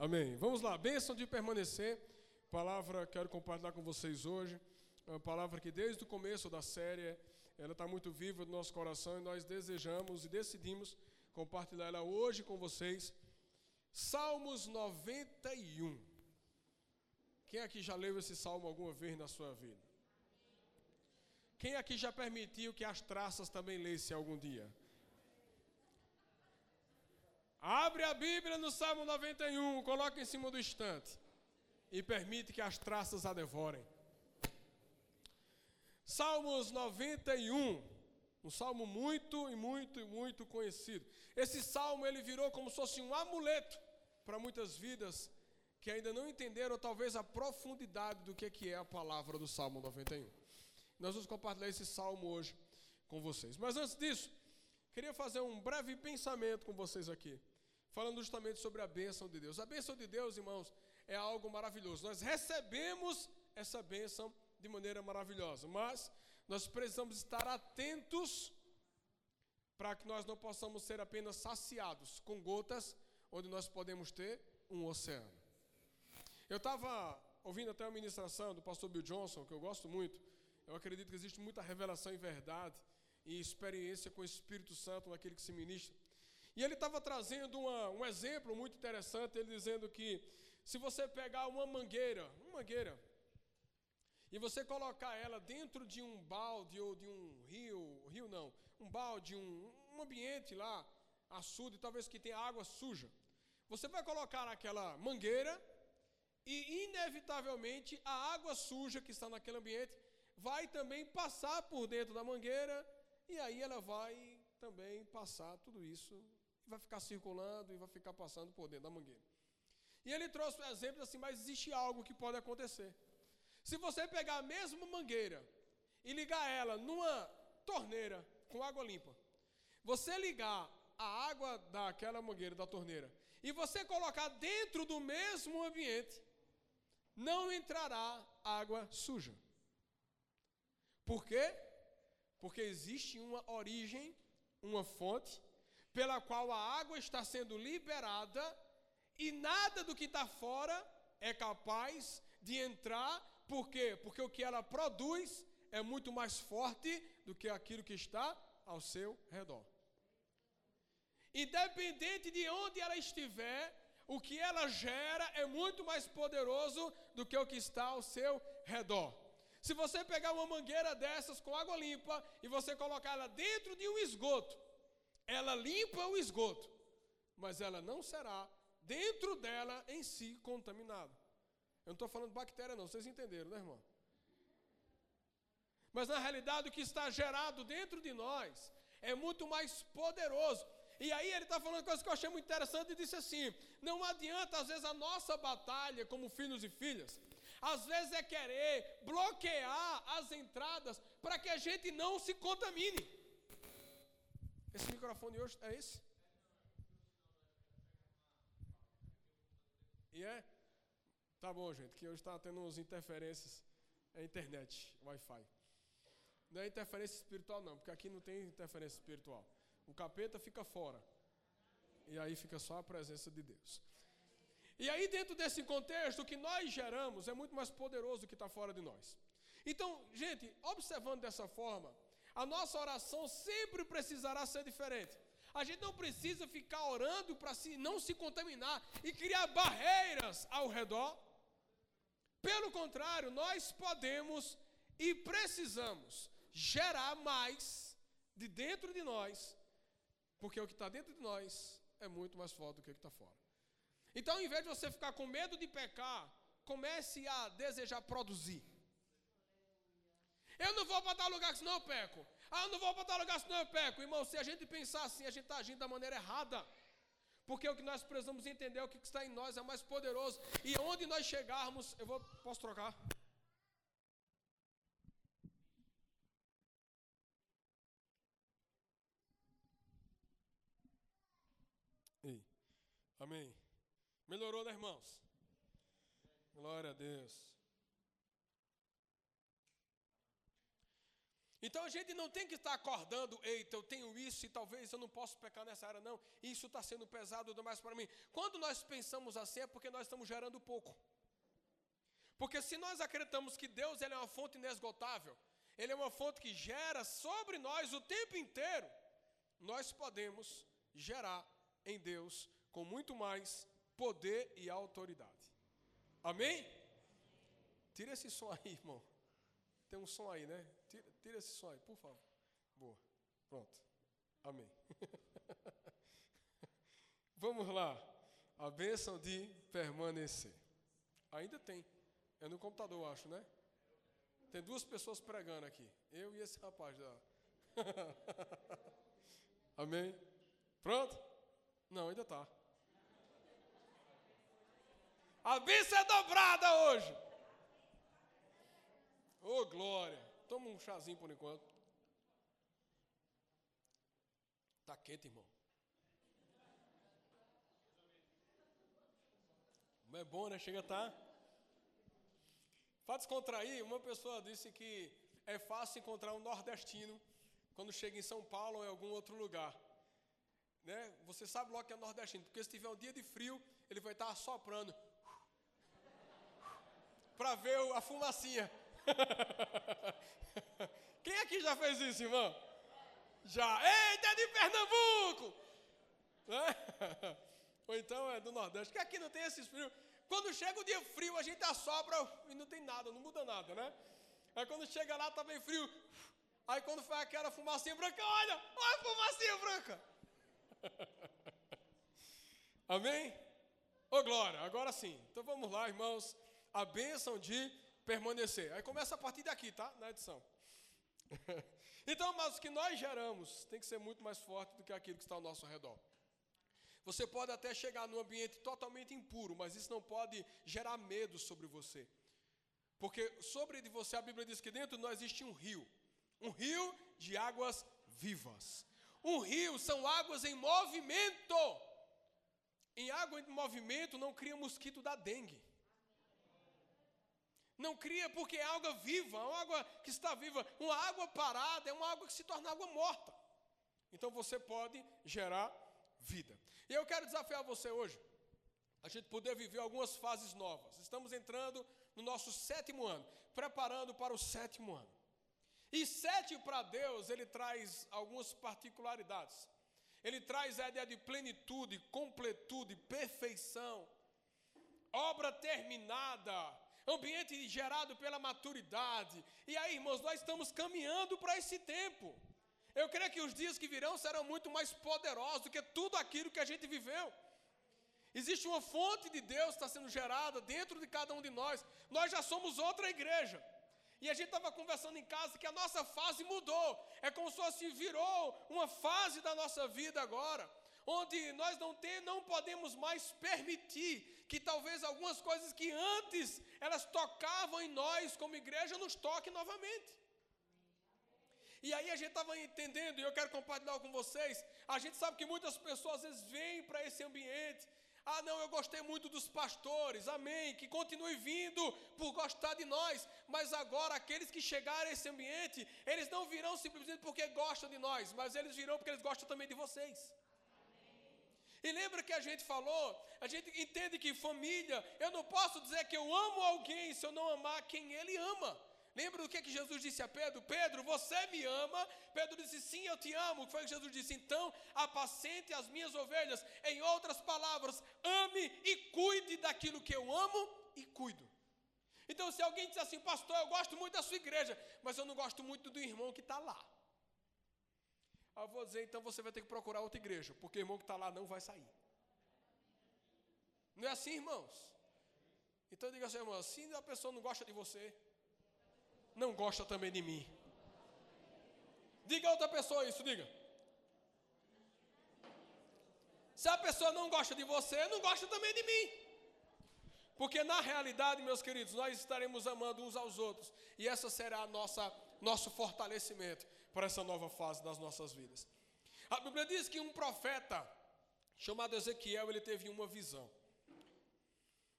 Amém. Vamos lá, bênção de permanecer. Palavra quero compartilhar com vocês hoje. É uma palavra que desde o começo da série ela está muito viva no nosso coração e nós desejamos e decidimos compartilhar ela hoje com vocês. Salmos 91. Quem aqui já leu esse salmo alguma vez na sua vida? Quem aqui já permitiu que as traças também lessem algum dia? Abre a Bíblia no Salmo 91, coloca em cima do estante e permite que as traças a devorem. Salmos 91, um salmo muito e muito e muito conhecido. Esse salmo ele virou como se fosse um amuleto para muitas vidas que ainda não entenderam talvez a profundidade do que é a palavra do Salmo 91. Nós vamos compartilhar esse salmo hoje com vocês. Mas antes disso, queria fazer um breve pensamento com vocês aqui falando justamente sobre a bênção de Deus. A bênção de Deus, irmãos, é algo maravilhoso. Nós recebemos essa bênção de maneira maravilhosa, mas nós precisamos estar atentos para que nós não possamos ser apenas saciados com gotas, onde nós podemos ter um oceano. Eu estava ouvindo até a ministração do pastor Bill Johnson, que eu gosto muito. Eu acredito que existe muita revelação e verdade e experiência com o Espírito Santo naquele que se ministra. E ele estava trazendo uma, um exemplo muito interessante, ele dizendo que se você pegar uma mangueira, uma mangueira, e você colocar ela dentro de um balde ou de um rio, rio não, um balde, um, um ambiente lá, açude, talvez que tenha água suja, você vai colocar naquela mangueira e inevitavelmente a água suja que está naquele ambiente vai também passar por dentro da mangueira e aí ela vai também passar tudo isso vai ficar circulando e vai ficar passando por dentro da mangueira. E ele trouxe um exemplo assim, mas existe algo que pode acontecer. Se você pegar a mesma mangueira e ligar ela numa torneira com água limpa, você ligar a água daquela mangueira da torneira e você colocar dentro do mesmo ambiente, não entrará água suja. Por quê? Porque existe uma origem, uma fonte pela qual a água está sendo liberada e nada do que está fora é capaz de entrar, por quê? Porque o que ela produz é muito mais forte do que aquilo que está ao seu redor. Independente de onde ela estiver, o que ela gera é muito mais poderoso do que o que está ao seu redor. Se você pegar uma mangueira dessas com água limpa e você colocar ela dentro de um esgoto, ela limpa o esgoto, mas ela não será dentro dela em si contaminada. Eu não estou falando bactéria, não, vocês entenderam, né, irmão? Mas na realidade, o que está gerado dentro de nós é muito mais poderoso. E aí ele está falando coisa que eu achei muito interessante e disse assim: não adianta, às vezes, a nossa batalha como filhos e filhas, às vezes é querer bloquear as entradas para que a gente não se contamine. Esse microfone hoje é esse? E é? Tá bom, gente, que hoje está tendo umas interferências. É internet, Wi-Fi. Não é interferência espiritual, não, porque aqui não tem interferência espiritual. O capeta fica fora. E aí fica só a presença de Deus. E aí, dentro desse contexto, o que nós geramos é muito mais poderoso do que está fora de nós. Então, gente, observando dessa forma, a nossa oração sempre precisará ser diferente. A gente não precisa ficar orando para se, não se contaminar e criar barreiras ao redor. Pelo contrário, nós podemos e precisamos gerar mais de dentro de nós, porque o que está dentro de nós é muito mais forte do que o que está fora. Então, ao invés de você ficar com medo de pecar, comece a desejar produzir. Eu não vou para tal lugar senão eu peco. Ah, eu não vou para tal lugar senão eu peco. Irmão, se a gente pensar assim, a gente está agindo da maneira errada. Porque o que nós precisamos entender, é o que está em nós é mais poderoso. E onde nós chegarmos, eu vou. Posso trocar? Ei. Amém. Melhorou, né, irmãos? Glória a Deus. Então a gente não tem que estar acordando, eita, eu tenho isso e talvez eu não possa pecar nessa área, não. Isso está sendo pesado demais para mim. Quando nós pensamos assim é porque nós estamos gerando pouco. Porque se nós acreditamos que Deus ele é uma fonte inesgotável, Ele é uma fonte que gera sobre nós o tempo inteiro, nós podemos gerar em Deus com muito mais poder e autoridade. Amém? Tira esse som aí, irmão. Tem um som aí, né? Tira, tira esse som aí, por favor. Boa. Pronto. Amém. Vamos lá. A bênção de permanecer. Ainda tem. É no computador, acho, né? Tem duas pessoas pregando aqui. Eu e esse rapaz da. Amém? Pronto? Não, ainda está. A bênção é dobrada hoje. Ô oh, glória. Toma um chazinho por enquanto. Tá quente, irmão. Não é bom, né? Chega a tá. Para descontrair, uma pessoa disse que é fácil encontrar um nordestino quando chega em São Paulo ou em algum outro lugar. Né? Você sabe logo que é nordestino, porque se tiver um dia de frio, ele vai estar assoprando para ver a fumacinha. Quem aqui já fez isso, irmão? Já. Eita, é de Pernambuco! Né? Ou então é do Nordeste, que aqui não tem esses frios. Quando chega o dia frio, a gente assopra e não tem nada, não muda nada, né? Aí quando chega lá, tá bem frio. Aí quando foi aquela fumacinha branca, olha, olha a fumacinha branca. Amém? Ô oh, glória, agora sim. Então vamos lá, irmãos. A bênção de permanecer. Aí começa a partir daqui, tá? Na edição. então, mas o que nós geramos tem que ser muito mais forte do que aquilo que está ao nosso redor. Você pode até chegar num ambiente totalmente impuro, mas isso não pode gerar medo sobre você. Porque sobre você a Bíblia diz que dentro de nós existe um rio, um rio de águas vivas. Um rio são águas em movimento. Em água em movimento não cria mosquito da dengue. Não cria porque é água viva, é uma água que está viva. Uma água parada é uma água que se torna água morta. Então você pode gerar vida. E eu quero desafiar você hoje, a gente poder viver algumas fases novas. Estamos entrando no nosso sétimo ano, preparando para o sétimo ano. E sete para Deus, ele traz algumas particularidades. Ele traz a ideia de plenitude, completude, perfeição, obra terminada, ambiente gerado pela maturidade. E aí, irmãos, nós estamos caminhando para esse tempo. Eu creio que os dias que virão serão muito mais poderosos do que tudo aquilo que a gente viveu. Existe uma fonte de Deus que está sendo gerada dentro de cada um de nós. Nós já somos outra igreja. E a gente estava conversando em casa que a nossa fase mudou. É como se fosse virou uma fase da nossa vida agora, onde nós não tem, não podemos mais permitir que talvez algumas coisas que antes elas tocavam em nós como igreja nos toquem novamente. E aí a gente estava entendendo, e eu quero compartilhar com vocês. A gente sabe que muitas pessoas às vezes vêm para esse ambiente. Ah, não, eu gostei muito dos pastores, amém. Que continue vindo por gostar de nós. Mas agora, aqueles que chegarem a esse ambiente, eles não virão simplesmente porque gostam de nós, mas eles virão porque eles gostam também de vocês. E lembra que a gente falou, a gente entende que família, eu não posso dizer que eu amo alguém se eu não amar quem ele ama. Lembra do que, que Jesus disse a Pedro? Pedro, você me ama? Pedro disse, sim, eu te amo. O que foi que Jesus disse? Então, apacente as minhas ovelhas. Em outras palavras, ame e cuide daquilo que eu amo e cuido. Então, se alguém diz assim, pastor, eu gosto muito da sua igreja, mas eu não gosto muito do irmão que está lá. Eu vou dizer, então você vai ter que procurar outra igreja, porque o irmão que está lá não vai sair. Não é assim, irmãos? Então diga assim, irmão, se a pessoa não gosta de você, não gosta também de mim. Diga a outra pessoa isso, diga. Se a pessoa não gosta de você, não gosta também de mim. Porque na realidade, meus queridos, nós estaremos amando uns aos outros. E essa será a nossa nosso fortalecimento para essa nova fase das nossas vidas. A Bíblia diz que um profeta chamado Ezequiel, ele teve uma visão.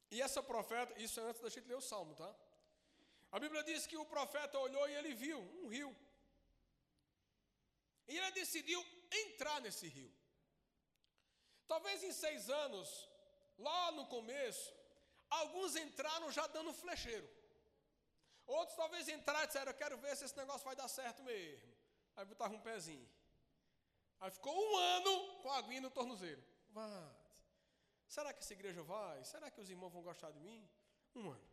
E essa profeta, isso é antes da gente ler o salmo, tá? A Bíblia diz que o profeta olhou e ele viu um rio. E ele decidiu entrar nesse rio. Talvez em seis anos, lá no começo, alguns entraram já dando flecheiro. Outros talvez entraram e disseram, eu quero ver se esse negócio vai dar certo mesmo. Aí botavam um pezinho. Aí ficou um ano com a aguinha no tornozeiro. Vai. Será que essa igreja vai? Será que os irmãos vão gostar de mim? Um ano.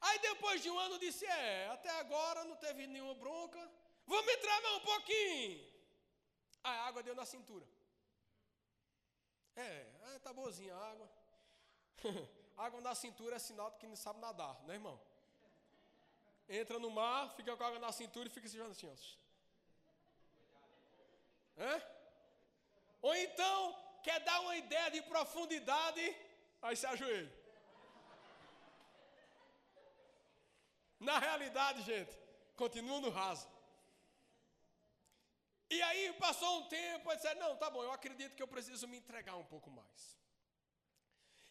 Aí depois de um ano disse: É, até agora não teve nenhuma bronca. Vamos entrar mais um pouquinho. A água deu na cintura. É, é tá boazinha a água. água na cintura é sinal de que não sabe nadar, né, irmão? Entra no mar, fica com a água na cintura e fica se jogando assim, ó. Hã? Ou então, quer dar uma ideia de profundidade, aí se ajoelha. Na realidade, gente, continua no raso. E aí passou um tempo, ele disse, não, tá bom, eu acredito que eu preciso me entregar um pouco mais.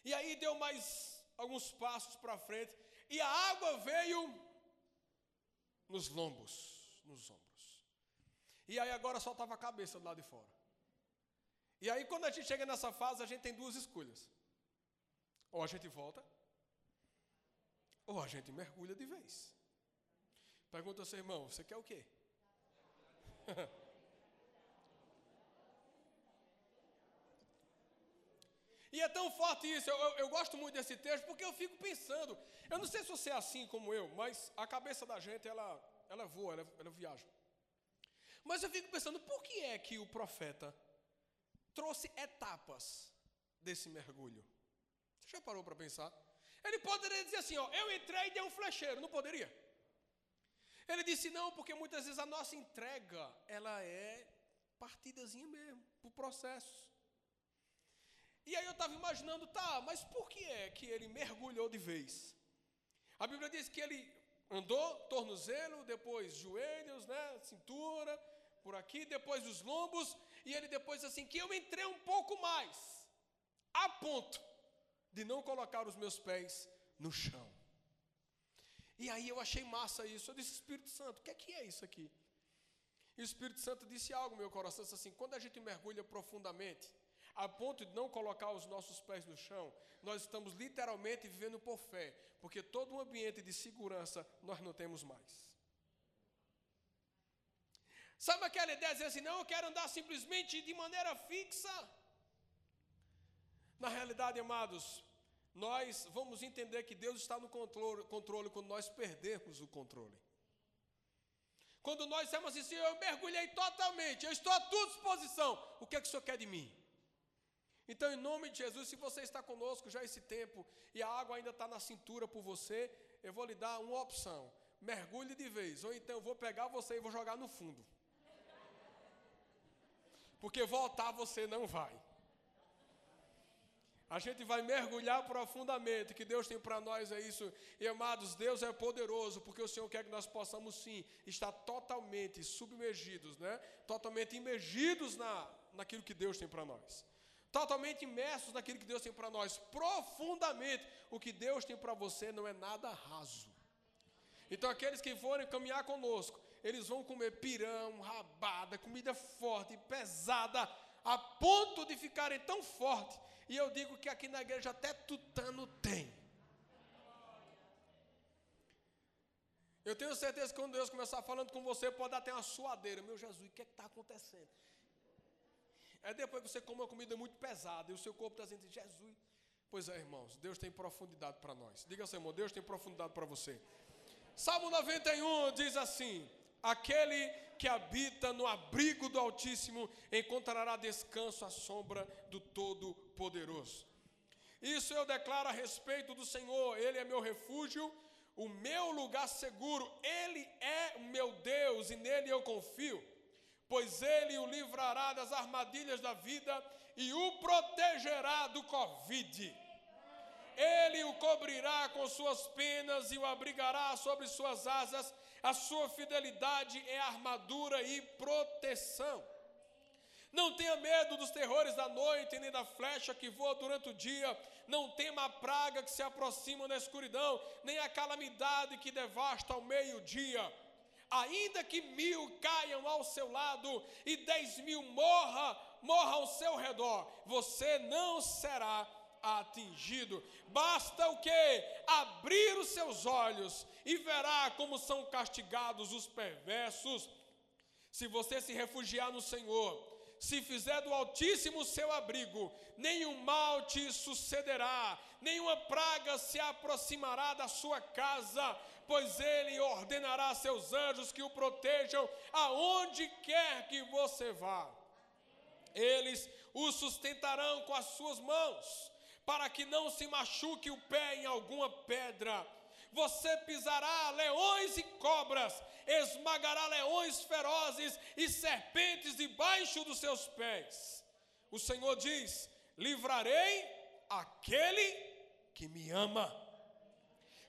E aí deu mais alguns passos para frente, e a água veio nos lombos, nos ombros. E aí agora só estava a cabeça do lado de fora. E aí, quando a gente chega nessa fase, a gente tem duas escolhas: ou a gente volta, ou a gente mergulha de vez. Pergunta ao seu irmão: você quer o quê? e é tão forte isso, eu, eu, eu, gosto muito desse texto porque eu fico pensando. Eu não sei se você é assim como eu, mas a cabeça da gente ela, ela voa, ela, ela viaja. Mas eu fico pensando, por que é que o profeta trouxe etapas desse mergulho. Você já parou para pensar? Ele poderia dizer assim: ó, eu entrei e dei um flecheiro, não poderia? Ele disse não, porque muitas vezes a nossa entrega, ela é partidazinha mesmo, por processos. E aí eu estava imaginando, tá, mas por que é que ele mergulhou de vez? A Bíblia diz que ele andou tornozelo, depois joelhos, né, cintura, por aqui, depois os lombos, e ele depois assim, que eu entrei um pouco mais, a ponto de não colocar os meus pés no chão. E aí eu achei massa isso. Eu disse, Espírito Santo, o que é que é isso aqui? E o Espírito Santo disse algo meu coração, disse assim, quando a gente mergulha profundamente, a ponto de não colocar os nossos pés no chão, nós estamos literalmente vivendo por fé, porque todo um ambiente de segurança nós não temos mais. Sabe aquela ideia de dizer assim, não, eu quero andar simplesmente de maneira fixa? Na realidade, amados, nós vamos entender que Deus está no controle, controle quando nós perdermos o controle. Quando nós dissemos assim, eu mergulhei totalmente, eu estou à tua disposição, o que é que o Senhor quer de mim? Então, em nome de Jesus, se você está conosco já esse tempo e a água ainda está na cintura por você, eu vou lhe dar uma opção: mergulhe de vez, ou então eu vou pegar você e vou jogar no fundo porque voltar você não vai. A gente vai mergulhar profundamente. que Deus tem para nós é isso. E amados, Deus é poderoso, porque o Senhor quer que nós possamos sim estar totalmente submergidos, né? Totalmente imergidos na, naquilo que Deus tem para nós. Totalmente imersos naquilo que Deus tem para nós, profundamente. O que Deus tem para você não é nada raso. Então, aqueles que forem caminhar conosco, eles vão comer pirão, rabada, comida forte, pesada, a ponto de ficarem tão fortes. E eu digo que aqui na igreja até tutano tem. Eu tenho certeza que quando Deus começar falando com você, pode dar até uma suadeira. Meu Jesus, o que é está acontecendo? É depois que você come uma comida muito pesada e o seu corpo está dizendo, Jesus. Pois é, irmãos, Deus tem profundidade para nós. Diga irmão, Deus tem profundidade para você. Salmo 91 diz assim: Aquele que habita no abrigo do Altíssimo encontrará descanso à sombra do Todo-Poderoso. Isso eu declaro a respeito do Senhor, Ele é meu refúgio, o meu lugar seguro, Ele é o meu Deus e nele eu confio, pois Ele o livrará das armadilhas da vida e o protegerá do Covid. Ele o cobrirá com suas penas e o abrigará sobre suas asas a sua fidelidade é armadura e proteção. Não tenha medo dos terrores da noite, nem da flecha que voa durante o dia. Não tema a praga que se aproxima na escuridão, nem a calamidade que devasta ao meio-dia. ainda que mil caiam ao seu lado e dez mil morra, morra ao seu redor, você não será atingido. Basta o que? Abrir os seus olhos e verá como são castigados os perversos. Se você se refugiar no Senhor, se fizer do Altíssimo seu abrigo, nenhum mal te sucederá, nenhuma praga se aproximará da sua casa, pois ele ordenará seus anjos que o protejam aonde quer que você vá. Eles o sustentarão com as suas mãos, para que não se machuque o pé em alguma pedra. Você pisará leões e cobras, esmagará leões ferozes e serpentes debaixo dos seus pés. O Senhor diz: livrarei aquele que me ama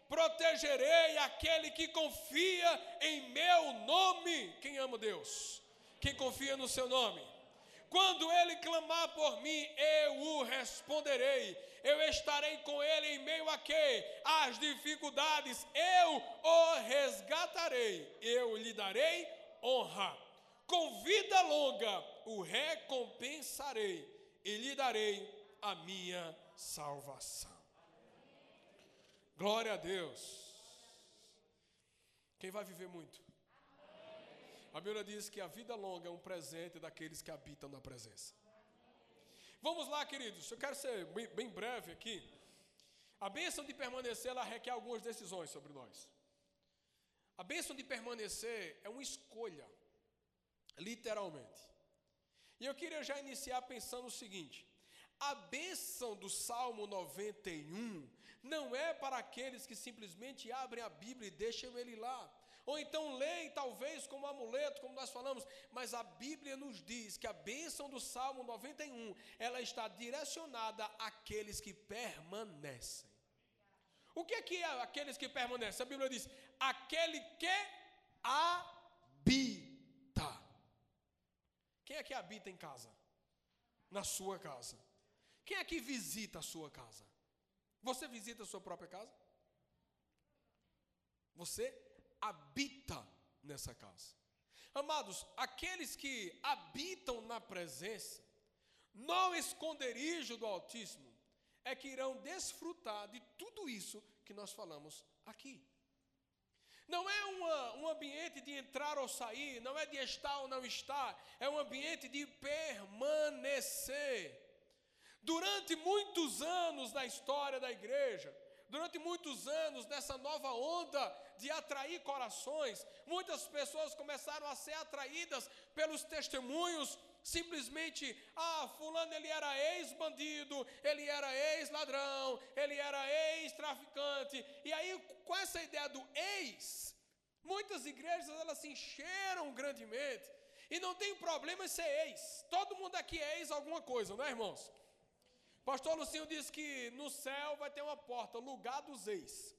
protegerei aquele que confia em meu nome. Quem ama Deus? Quem confia no seu nome? Quando ele clamar por mim, eu o responderei. Eu estarei com ele em meio a quê? As dificuldades, eu o resgatarei. Eu lhe darei honra. Com vida longa o recompensarei e lhe darei a minha salvação. Glória a Deus. Quem vai viver muito? A Bíblia diz que a vida longa é um presente daqueles que habitam na presença. Vamos lá, queridos. Eu quero ser bem, breve aqui. A bênção de permanecer, ela requer algumas decisões sobre nós. A bênção de permanecer é uma escolha, literalmente. E eu queria já iniciar pensando o seguinte: a bênção do Salmo 91 não é para aqueles que simplesmente abrem a Bíblia e deixam ele lá. Ou então leem, talvez, como amuleto, como nós falamos, mas a Bíblia nos diz que a bênção do Salmo 91, ela está direcionada àqueles que permanecem. O que é que é aqueles que permanecem? A Bíblia diz: aquele que habita. Quem é que habita em casa? Na sua casa. Quem é que visita a sua casa? Você visita a sua própria casa? Você habita nessa casa. Amados, aqueles que habitam na presença, no esconderijo do Altíssimo, é que irão desfrutar de tudo isso que nós falamos aqui. Não é uma, um ambiente de entrar ou sair, não é de estar ou não estar, é um ambiente de permanecer. Durante muitos anos na história da igreja, durante muitos anos nessa nova onda de atrair corações, muitas pessoas começaram a ser atraídas pelos testemunhos simplesmente, ah, fulano ele era ex-bandido, ele era ex-ladrão, ele era ex-traficante. E aí, com essa ideia do ex, muitas igrejas elas se encheram grandemente. E não tem problema em ser ex. Todo mundo aqui é ex alguma coisa, não é, irmãos? Pastor Lucinho disse que no céu vai ter uma porta, lugar dos ex.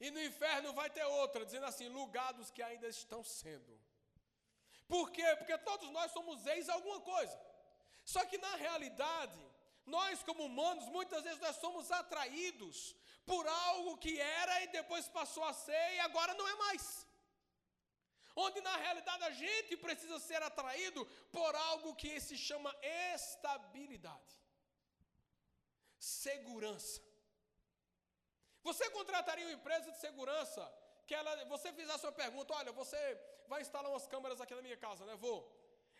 E no inferno vai ter outra, dizendo assim, lugar dos que ainda estão sendo. Por quê? Porque todos nós somos ex alguma coisa. Só que na realidade, nós como humanos, muitas vezes nós somos atraídos por algo que era e depois passou a ser e agora não é mais onde na realidade a gente precisa ser atraído por algo que se chama estabilidade, segurança. Você contrataria uma empresa de segurança que ela, você fizesse uma pergunta: olha, você vai instalar umas câmeras aqui na minha casa, né? Vou.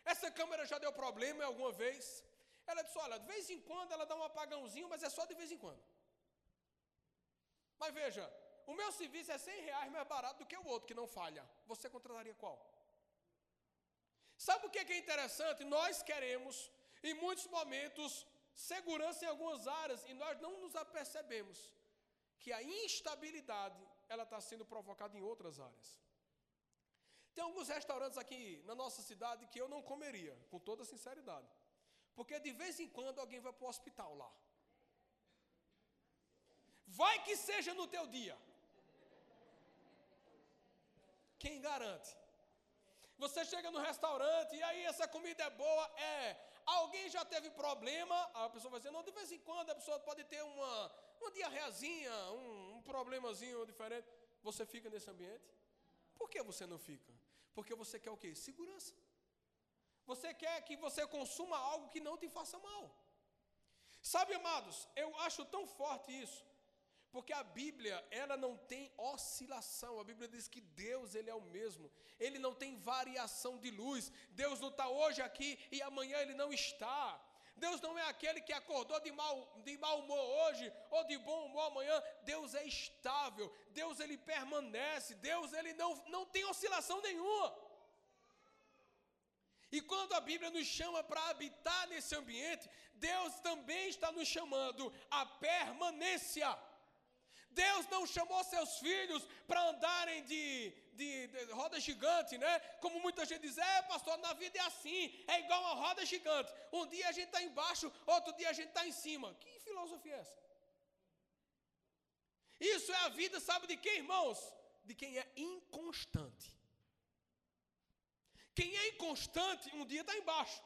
Essa câmera já deu problema alguma vez? Ela disse: olha, de vez em quando ela dá um apagãozinho, mas é só de vez em quando. Mas veja, o meu serviço é 100 reais mais barato do que o outro que não falha. Você contrataria qual? Sabe o que é interessante? Nós queremos, em muitos momentos, segurança em algumas áreas e nós não nos apercebemos que a instabilidade ela está sendo provocada em outras áreas. Tem alguns restaurantes aqui na nossa cidade que eu não comeria, com toda sinceridade. Porque de vez em quando alguém vai para o hospital lá. Vai que seja no teu dia. Quem garante? Você chega no restaurante e aí essa comida é boa, é. Alguém já teve problema, a pessoa vai dizer, não, de vez em quando a pessoa pode ter uma, uma diarreazinha, um, um problemazinho diferente. Você fica nesse ambiente? Por que você não fica? Porque você quer o quê? Segurança. Você quer que você consuma algo que não te faça mal. Sabe, amados, eu acho tão forte isso. Porque a Bíblia, ela não tem oscilação. A Bíblia diz que Deus, ele é o mesmo. Ele não tem variação de luz. Deus não está hoje aqui e amanhã ele não está. Deus não é aquele que acordou de mau, de mau humor hoje ou de bom humor amanhã. Deus é estável. Deus ele permanece. Deus ele não, não tem oscilação nenhuma. E quando a Bíblia nos chama para habitar nesse ambiente, Deus também está nos chamando a permanência. Deus não chamou seus filhos para andarem de, de, de, roda gigante, né? Como muita gente diz, é pastor, na vida é assim, é igual uma roda gigante. Um dia a gente está embaixo, outro dia a gente está em cima. Que filosofia é essa? Isso é a vida, sabe de quem, irmãos? De quem é inconstante. Quem é inconstante, um dia está embaixo,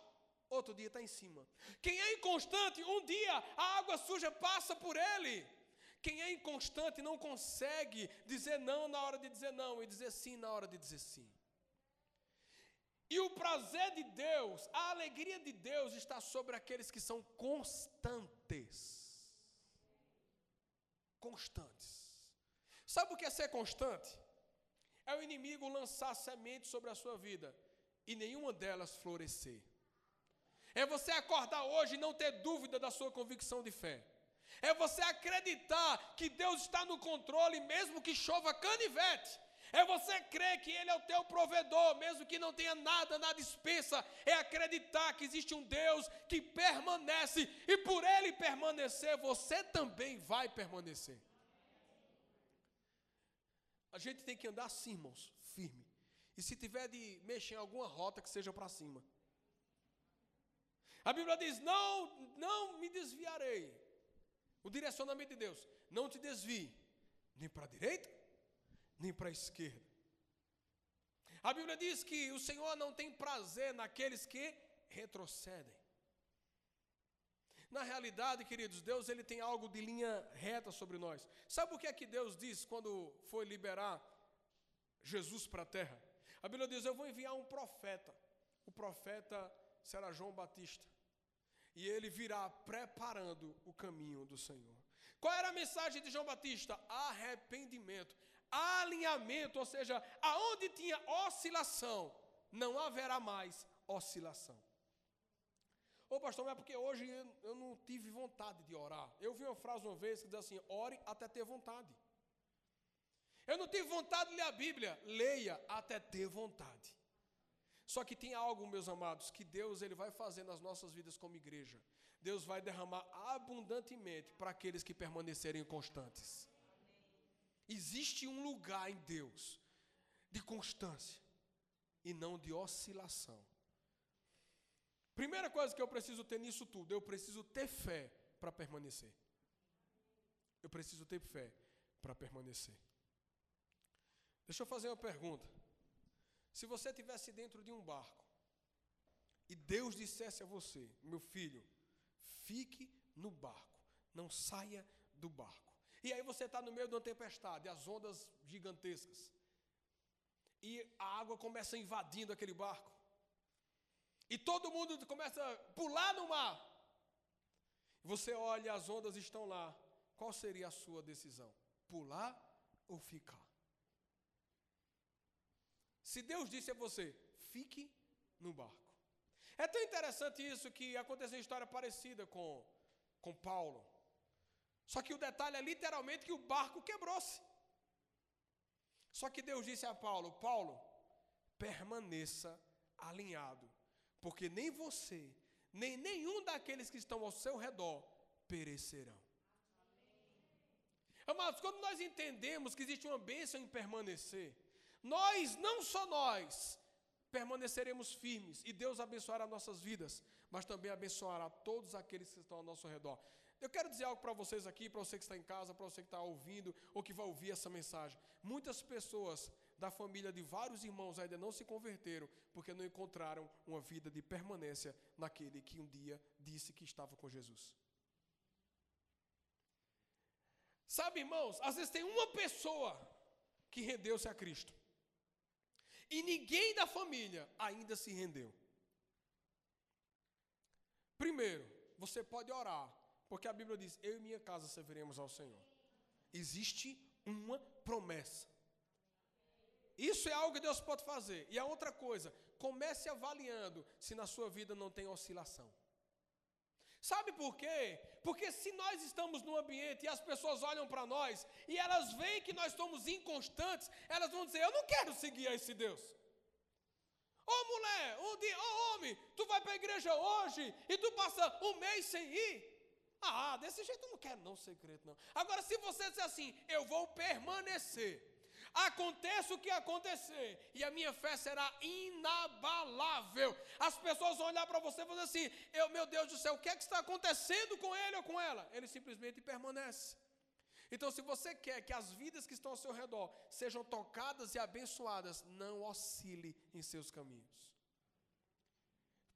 outro dia está em cima. Quem é inconstante, um dia a água suja passa por ele. Quem é inconstante não consegue dizer não na hora de dizer não e dizer sim na hora de dizer sim. E o prazer de Deus, a alegria de Deus está sobre aqueles que são constantes. Constantes. Sabe o que é ser constante? É o inimigo lançar sementes sobre a sua vida e nenhuma delas florescer. É você acordar hoje e não ter dúvida da sua convicção de fé. É você acreditar que Deus está no controle, mesmo que chova canivete. É você crer que Ele é o teu provedor, mesmo que não tenha nada na dispensa. É acreditar que existe um Deus que permanece, e por Ele permanecer, você também vai permanecer. A gente tem que andar assim, irmãos, firme. E se tiver de mexer em alguma rota, que seja para cima. A Bíblia diz: Não, não me desviarei o direcionamento de Deus. Não te desvie nem para a direita, nem para a esquerda. A Bíblia diz que o Senhor não tem prazer naqueles que retrocedem. Na realidade, queridos, Deus ele tem algo de linha reta sobre nós. Sabe o que é que Deus disse quando foi liberar Jesus para a terra? A Bíblia diz: Eu vou enviar um profeta. O profeta será João Batista e ele virá preparando o caminho do Senhor. Qual era a mensagem de João Batista? Arrependimento, alinhamento, ou seja, aonde tinha oscilação, não haverá mais oscilação. Ô pastor, mas é porque hoje eu não tive vontade de orar. Eu vi uma frase uma vez que diz assim: ore até ter vontade. Eu não tive vontade de ler a Bíblia, leia até ter vontade. Só que tem algo, meus amados, que Deus ele vai fazer nas nossas vidas como igreja. Deus vai derramar abundantemente para aqueles que permanecerem constantes. Existe um lugar em Deus de constância e não de oscilação. Primeira coisa que eu preciso ter nisso tudo, eu preciso ter fé para permanecer. Eu preciso ter fé para permanecer. Deixa eu fazer uma pergunta. Se você estivesse dentro de um barco e Deus dissesse a você, meu filho, fique no barco, não saia do barco. E aí você está no meio de uma tempestade, as ondas gigantescas. E a água começa invadindo aquele barco. E todo mundo começa a pular no mar. Você olha, as ondas estão lá. Qual seria a sua decisão? Pular ou ficar? Se Deus disse a você, fique no barco. É tão interessante isso que aconteceu uma história parecida com, com Paulo. Só que o detalhe é literalmente que o barco quebrou-se. Só que Deus disse a Paulo: Paulo, permaneça alinhado, porque nem você, nem nenhum daqueles que estão ao seu redor perecerão. Amados, quando nós entendemos que existe uma bênção em permanecer, nós, não só nós, permaneceremos firmes e Deus abençoará nossas vidas, mas também abençoará todos aqueles que estão ao nosso redor. Eu quero dizer algo para vocês aqui, para você que está em casa, para você que está ouvindo ou que vai ouvir essa mensagem. Muitas pessoas da família de vários irmãos ainda não se converteram porque não encontraram uma vida de permanência naquele que um dia disse que estava com Jesus. Sabe, irmãos, às vezes tem uma pessoa que rendeu-se a Cristo. E ninguém da família ainda se rendeu. Primeiro, você pode orar, porque a Bíblia diz: Eu e minha casa serviremos ao Senhor. Existe uma promessa. Isso é algo que Deus pode fazer. E a outra coisa, comece avaliando se na sua vida não tem oscilação. Sabe por quê? Porque se nós estamos num ambiente e as pessoas olham para nós e elas veem que nós somos inconstantes, elas vão dizer: Eu não quero seguir a esse Deus. Ô oh, mulher, um dia, ô oh, homem, tu vai para a igreja hoje e tu passa um mês sem ir. Ah, desse jeito eu não quero não ser não. Agora, se você disser assim, eu vou permanecer. Aconteça o que acontecer, e a minha fé será inabalável. As pessoas vão olhar para você e dizer assim: eu, meu Deus do céu, o que é que está acontecendo com ele ou com ela? Ele simplesmente permanece. Então, se você quer que as vidas que estão ao seu redor sejam tocadas e abençoadas, não oscile em seus caminhos.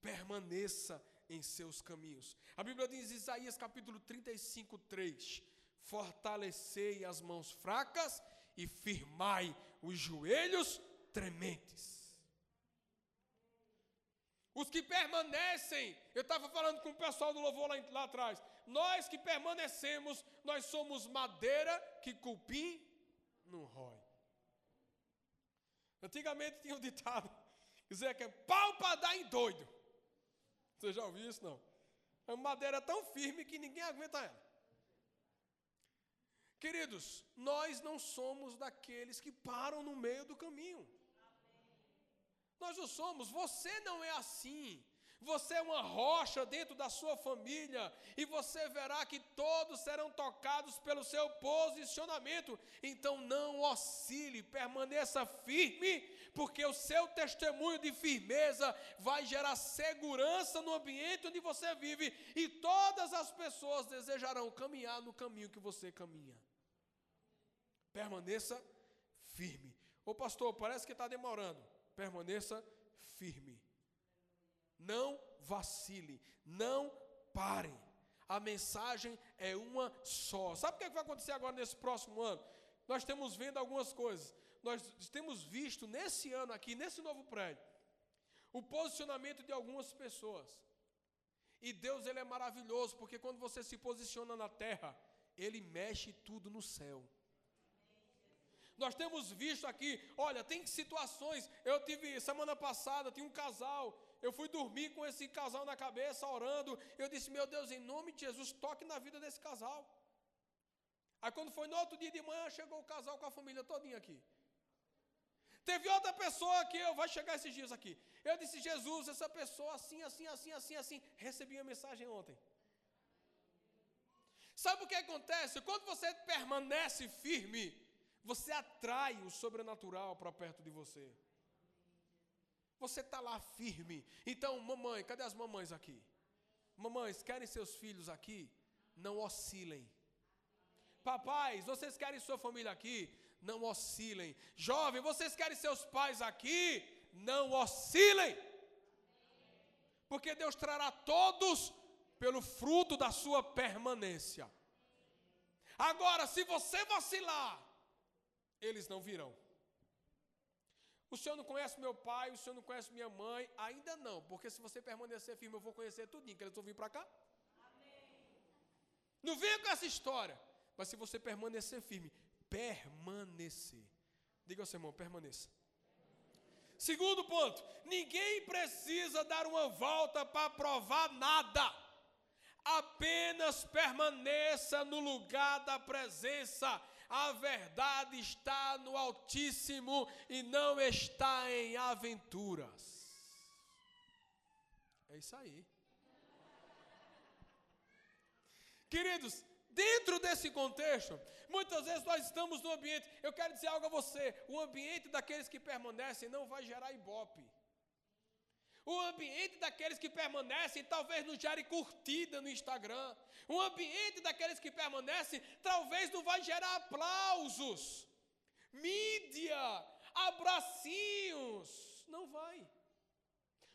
Permaneça em seus caminhos. A Bíblia diz Isaías capítulo 35, 3: Fortalecei as mãos fracas e firmai os joelhos trementes. Os que permanecem, eu estava falando com o pessoal do louvor lá, lá atrás, nós que permanecemos, nós somos madeira que cupim não rói. Antigamente tinha um ditado, dizer que é pau para dar em doido. Você já ouviu isso? Não. É uma madeira tão firme que ninguém aguenta ela. Queridos, nós não somos daqueles que param no meio do caminho. Nós não somos, você não é assim. Você é uma rocha dentro da sua família e você verá que todos serão tocados pelo seu posicionamento. Então não oscile, permaneça firme, porque o seu testemunho de firmeza vai gerar segurança no ambiente onde você vive e todas as pessoas desejarão caminhar no caminho que você caminha. Permaneça firme. Ô pastor, parece que está demorando. Permaneça firme. Não vacile, não pare. A mensagem é uma só. Sabe o que, é que vai acontecer agora nesse próximo ano? Nós temos vendo algumas coisas. Nós temos visto nesse ano aqui, nesse novo prédio, o posicionamento de algumas pessoas. E Deus ele é maravilhoso, porque quando você se posiciona na terra, ele mexe tudo no céu. Nós temos visto aqui, olha, tem situações. Eu tive semana passada, tinha um casal eu fui dormir com esse casal na cabeça, orando. Eu disse, meu Deus, em nome de Jesus, toque na vida desse casal. Aí quando foi no outro dia de manhã, chegou o casal com a família todinha aqui. Teve outra pessoa que eu vai chegar esses dias aqui. Eu disse, Jesus, essa pessoa assim, assim, assim, assim, assim. Recebi a mensagem ontem. Sabe o que acontece? Quando você permanece firme, você atrai o sobrenatural para perto de você. Você está lá firme. Então, mamãe, cadê as mamães aqui? Mamães, querem seus filhos aqui? Não oscilem. Papais, vocês querem sua família aqui? Não oscilem. Jovem, vocês querem seus pais aqui? Não oscilem. Porque Deus trará todos pelo fruto da sua permanência. Agora, se você vacilar, eles não virão. O senhor não conhece meu pai, o senhor não conhece minha mãe, ainda não, porque se você permanecer firme, eu vou conhecer tudinho, que eles vão vir para cá. Amém. Não venha com essa história, mas se você permanecer firme, permanecer. Diga ao seu irmão, permaneça. Segundo ponto, ninguém precisa dar uma volta para provar nada. Apenas permaneça no lugar da presença a verdade está no Altíssimo e não está em aventuras. É isso aí. Queridos, dentro desse contexto, muitas vezes nós estamos no ambiente, eu quero dizer algo a você: o ambiente daqueles que permanecem não vai gerar ibope. O ambiente daqueles que permanecem talvez não gere curtida no Instagram. O ambiente daqueles que permanecem talvez não vai gerar aplausos, mídia, abracinhos. Não vai.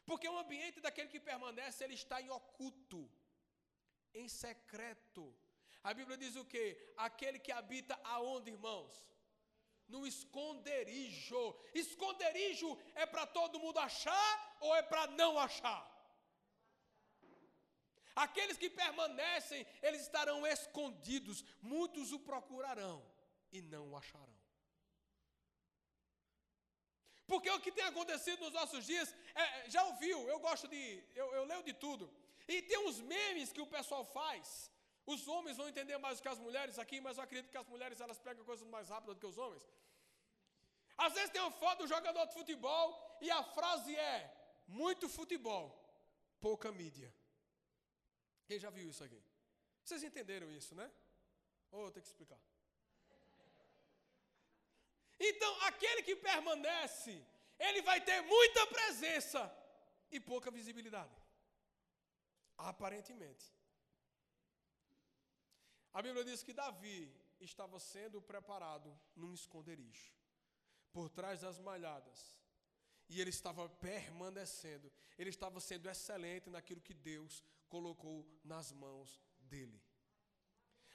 Porque o ambiente daquele que permanece, ele está em oculto, em secreto. A Bíblia diz o quê? Aquele que habita aonde, irmãos? No esconderijo. Esconderijo é para todo mundo achar ou é para não achar? Aqueles que permanecem, eles estarão escondidos. Muitos o procurarão e não o acharão. Porque o que tem acontecido nos nossos dias, é, já ouviu, eu gosto de, eu, eu leio de tudo. E tem uns memes que o pessoal faz. Os homens vão entender mais do que as mulheres aqui, mas eu acredito que as mulheres elas pegam coisas mais rápidas do que os homens. Às vezes tem uma foto do jogador de futebol e a frase é: muito futebol, pouca mídia. Quem já viu isso aqui? Vocês entenderam isso, né? Ou oh, eu tenho que explicar? Então, aquele que permanece, ele vai ter muita presença e pouca visibilidade. Aparentemente. A Bíblia diz que Davi estava sendo preparado num esconderijo, por trás das malhadas. E ele estava permanecendo, ele estava sendo excelente naquilo que Deus colocou nas mãos dele.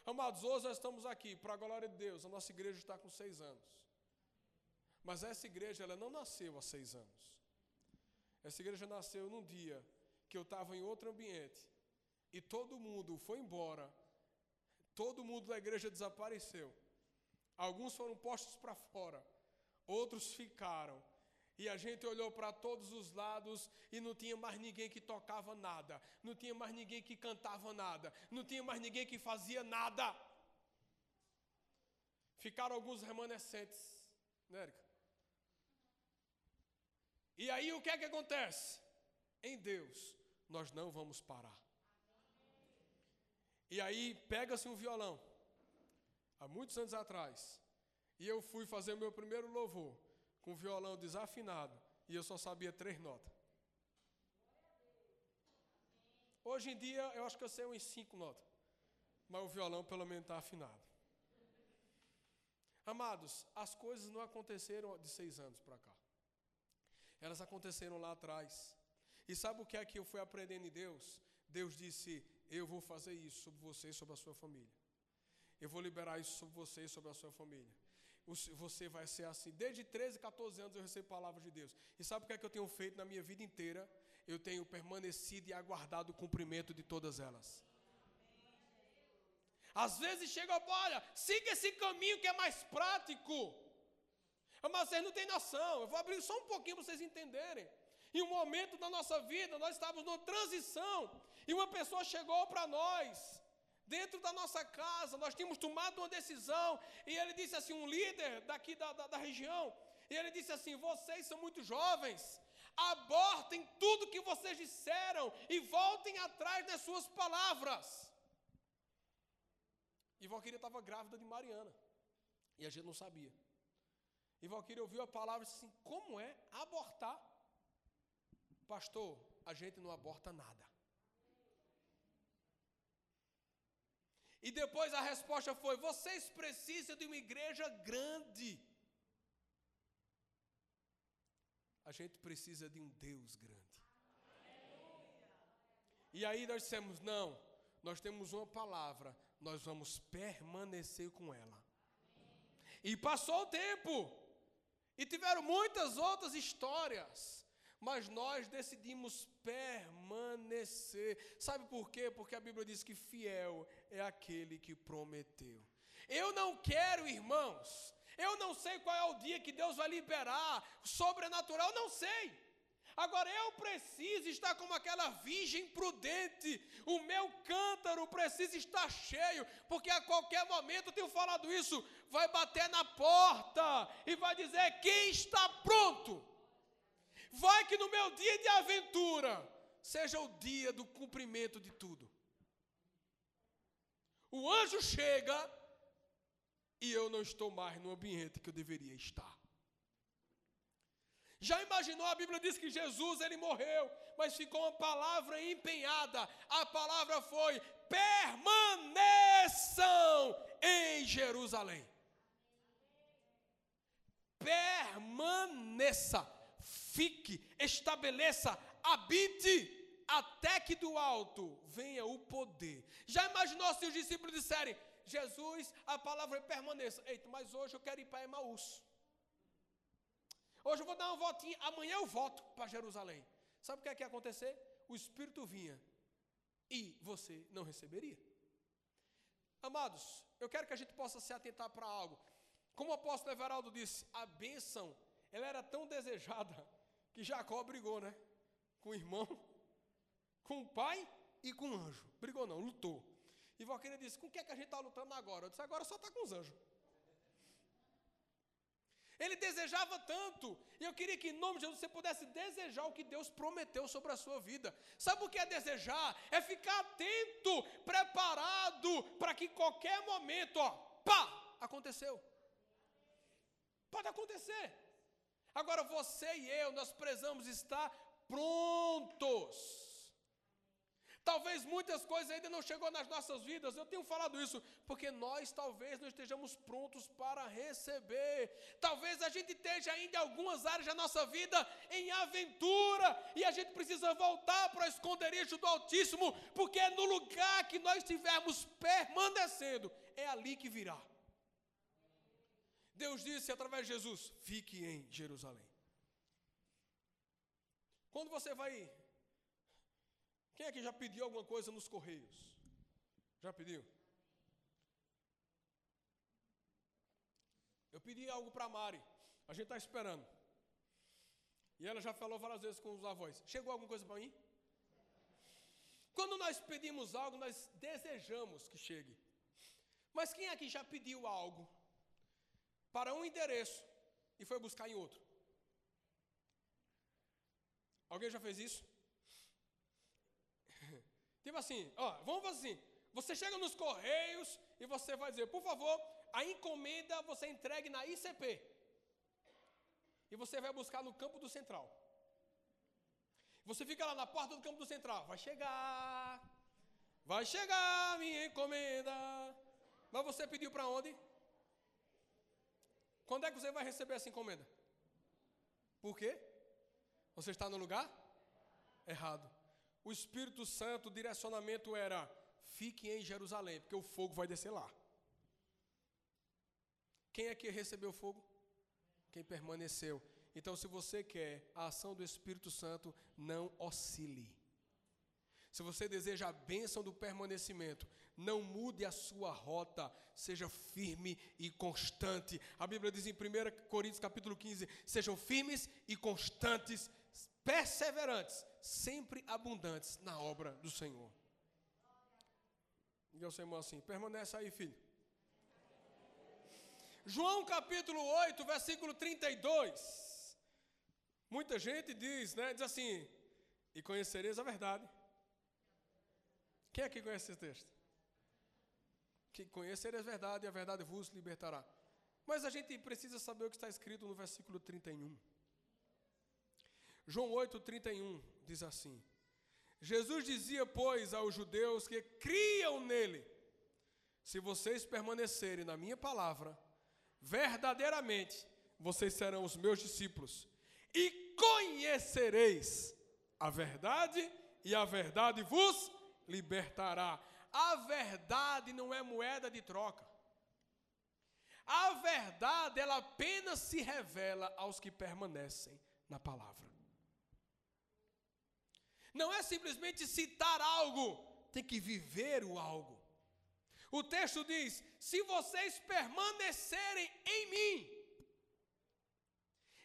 Amados, hoje nós estamos aqui, para a glória de Deus, a nossa igreja está com seis anos. Mas essa igreja, ela não nasceu há seis anos. Essa igreja nasceu num dia que eu estava em outro ambiente e todo mundo foi embora, todo mundo da igreja desapareceu. Alguns foram postos para fora, outros ficaram. E a gente olhou para todos os lados e não tinha mais ninguém que tocava nada, não tinha mais ninguém que cantava nada, não tinha mais ninguém que fazia nada. Ficaram alguns remanescentes, né? E aí o que é que acontece? Em Deus, nós não vamos parar. E aí pega-se um violão, há muitos anos atrás, e eu fui fazer meu primeiro louvor com o violão desafinado, e eu só sabia três notas. Hoje em dia eu acho que eu sei umas cinco notas, mas o violão pelo menos está afinado. Amados, as coisas não aconteceram de seis anos para cá. Elas aconteceram lá atrás. E sabe o que é que eu fui aprendendo em Deus? Deus disse: Eu vou fazer isso sobre você e sobre a sua família. Eu vou liberar isso sobre você e sobre a sua família. Você vai ser assim. Desde 13, 14 anos eu recebo palavras de Deus. E sabe o que é que eu tenho feito na minha vida inteira? Eu tenho permanecido e aguardado o cumprimento de todas elas. Às vezes chega, olha, siga esse caminho que é mais prático. Mas vocês não têm noção. Eu vou abrir só um pouquinho para vocês entenderem. Em um momento da nossa vida, nós estávamos numa transição. E uma pessoa chegou para nós, dentro da nossa casa, nós tínhamos tomado uma decisão. E ele disse assim: um líder daqui da, da, da região. E ele disse assim: vocês são muito jovens. Abortem tudo que vocês disseram e voltem atrás das suas palavras. E Valquíria estava grávida de Mariana. E a gente não sabia. E Valquíria ouviu a palavra e disse assim: Como é abortar? Pastor, a gente não aborta nada. E depois a resposta foi: Vocês precisam de uma igreja grande. A gente precisa de um Deus grande. E aí nós dissemos: Não, nós temos uma palavra, nós vamos permanecer com ela. E passou o tempo. E tiveram muitas outras histórias, mas nós decidimos permanecer. Sabe por quê? Porque a Bíblia diz que fiel é aquele que prometeu. Eu não quero, irmãos, eu não sei qual é o dia que Deus vai liberar sobrenatural, não sei. Agora eu preciso estar como aquela virgem prudente. O meu cântaro precisa estar cheio, porque a qualquer momento eu tenho falado isso, vai bater na porta e vai dizer: "Quem está pronto?" Vai que no meu dia de aventura seja o dia do cumprimento de tudo. O anjo chega e eu não estou mais no ambiente que eu deveria estar. Já imaginou? A Bíblia diz que Jesus ele morreu, mas ficou uma palavra empenhada. A palavra foi: permaneçam em Jerusalém. Permaneça, fique, estabeleça, habite, até que do alto venha o poder. Já imaginou se os discípulos disserem: Jesus, a palavra permaneça. Eita, mas hoje eu quero ir para Emaús. Hoje eu vou dar uma voltinha, amanhã eu volto para Jerusalém. Sabe o que é que ia acontecer? O Espírito vinha e você não receberia. Amados, eu quero que a gente possa se atentar para algo. Como o apóstolo Everaldo disse, a bênção, ela era tão desejada que Jacó brigou, né? Com o irmão, com o pai e com o anjo. Brigou não, lutou. E Valquíria disse: Com o que é que a gente está lutando agora? Eu disse: Agora só está com os anjos. Ele desejava tanto, e eu queria que em nome de Jesus você pudesse desejar o que Deus prometeu sobre a sua vida. Sabe o que é desejar? É ficar atento, preparado, para que qualquer momento, ó, pá, aconteceu. Pode acontecer. Agora você e eu, nós precisamos estar prontos. Talvez muitas coisas ainda não chegou nas nossas vidas. Eu tenho falado isso porque nós talvez não estejamos prontos para receber. Talvez a gente esteja ainda em algumas áreas da nossa vida em aventura e a gente precisa voltar para o esconderijo do Altíssimo, porque é no lugar que nós estivermos permanecendo, é ali que virá. Deus disse através de Jesus: fique em Jerusalém. Quando você vai quem é que já pediu alguma coisa nos correios? Já pediu? Eu pedi algo para a Mari. A gente está esperando. E ela já falou várias vezes com os avós. Chegou alguma coisa para mim? Quando nós pedimos algo, nós desejamos que chegue. Mas quem aqui já pediu algo para um endereço e foi buscar em outro? Alguém já fez isso? Tipo assim, ó, vamos fazer assim. Você chega nos Correios e você vai dizer, por favor, a encomenda você entregue na ICP. E você vai buscar no campo do central. Você fica lá na porta do campo do central. Vai chegar. Vai chegar minha encomenda. Mas você pediu para onde? Quando é que você vai receber essa encomenda? Por quê? Você está no lugar errado o Espírito Santo, o direcionamento era: fique em Jerusalém, porque o fogo vai descer lá. Quem é que recebeu fogo? Quem permaneceu. Então, se você quer a ação do Espírito Santo, não oscile. Se você deseja a bênção do permanecimento, não mude a sua rota, seja firme e constante. A Bíblia diz em 1 Coríntios capítulo 15: sejam firmes e constantes, perseverantes, sempre abundantes na obra do Senhor. Diga ao seu assim: permanece aí, filho. João capítulo 8, versículo 32. Muita gente diz, né? Diz assim: E conhecereis a verdade. Quem é que conhece esse texto? Que conhecereis a verdade e a verdade vos libertará. Mas a gente precisa saber o que está escrito no versículo 31. João 8,31 diz assim: Jesus dizia, pois, aos judeus que criam nele: Se vocês permanecerem na minha palavra, verdadeiramente vocês serão os meus discípulos, e conhecereis a verdade, e a verdade vos libertará. A verdade não é moeda de troca. A verdade, ela apenas se revela aos que permanecem na palavra. Não é simplesmente citar algo, tem que viver o algo. O texto diz: se vocês permanecerem em mim,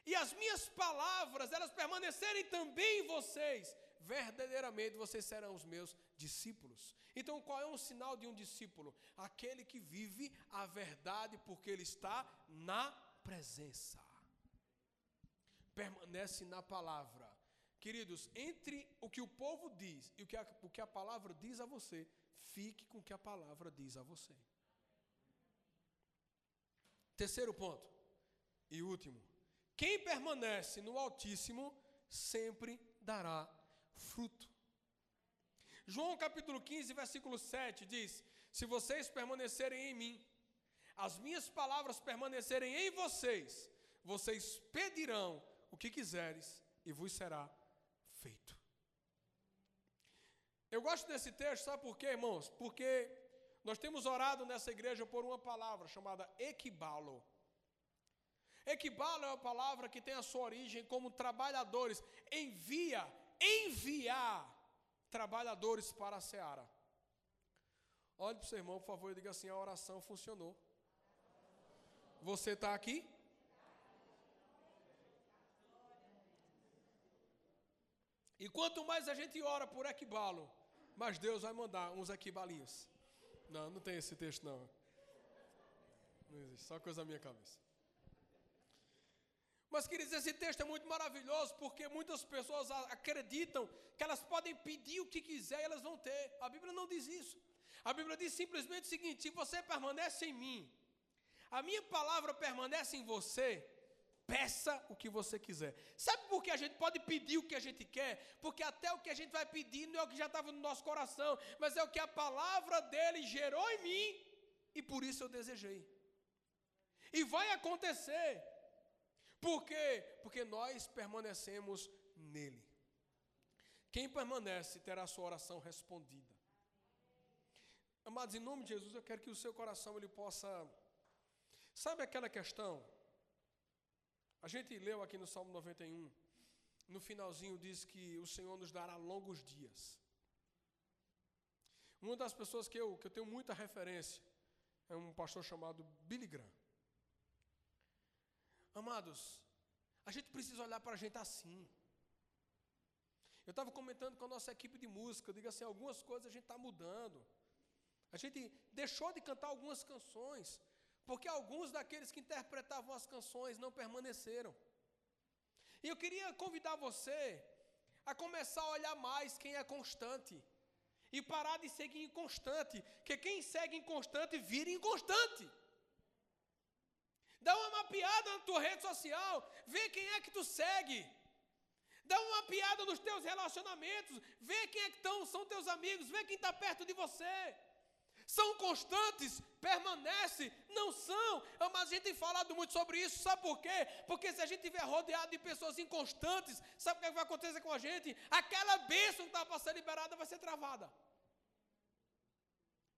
e as minhas palavras, elas permanecerem também em vocês, verdadeiramente vocês serão os meus discípulos. Então, qual é um sinal de um discípulo? Aquele que vive a verdade porque ele está na presença. Permanece na palavra. Queridos, entre o que o povo diz e o que, a, o que a palavra diz a você, fique com o que a palavra diz a você. Terceiro ponto e último: quem permanece no Altíssimo sempre dará fruto. João capítulo 15, versículo 7 diz: Se vocês permanecerem em mim, as minhas palavras permanecerem em vocês, vocês pedirão o que quiseres e vos será feito. Eu gosto desse texto, sabe por quê, irmãos? Porque Nós temos orado nessa igreja por uma palavra chamada equibalo. Equibalo é uma palavra que tem a sua origem como trabalhadores. Envia, enviar trabalhadores para a seara. Olhe para o seu irmão, por favor, e diga assim: a oração funcionou. Você está aqui? E quanto mais a gente ora por equibalo, mais Deus vai mandar uns equibalinhos. Não, não tem esse texto não. Não existe, só coisa da minha cabeça. Mas, queridos, esse texto é muito maravilhoso porque muitas pessoas acreditam que elas podem pedir o que quiser e elas vão ter. A Bíblia não diz isso. A Bíblia diz simplesmente o seguinte: se você permanece em mim, a minha palavra permanece em você, peça o que você quiser. Sabe por que a gente pode pedir o que a gente quer? Porque até o que a gente vai pedir não é o que já estava no nosso coração, mas é o que a palavra dele gerou em mim e por isso eu desejei. E vai acontecer. Por quê? Porque nós permanecemos nele. Quem permanece terá sua oração respondida. Amados, em nome de Jesus, eu quero que o seu coração ele possa. Sabe aquela questão? A gente leu aqui no Salmo 91, no finalzinho diz que o Senhor nos dará longos dias. Uma das pessoas que eu, que eu tenho muita referência é um pastor chamado Billy Graham. Amados, a gente precisa olhar para a gente assim. Eu estava comentando com a nossa equipe de música, diga assim, algumas coisas a gente está mudando. A gente deixou de cantar algumas canções, porque alguns daqueles que interpretavam as canções não permaneceram. E eu queria convidar você a começar a olhar mais quem é constante. E parar de seguir inconstante. Porque quem segue inconstante vira inconstante. Dá uma mapeada na tua rede social, vê quem é que tu segue. Dá uma mapeada nos teus relacionamentos, vê quem é que tão, são teus amigos, vê quem está perto de você. São constantes, permanece, não são. Mas a gente tem falado muito sobre isso, sabe por quê? Porque se a gente estiver rodeado de pessoas inconstantes, sabe o que vai acontecer com a gente? Aquela bênção que estava para ser liberada vai ser travada.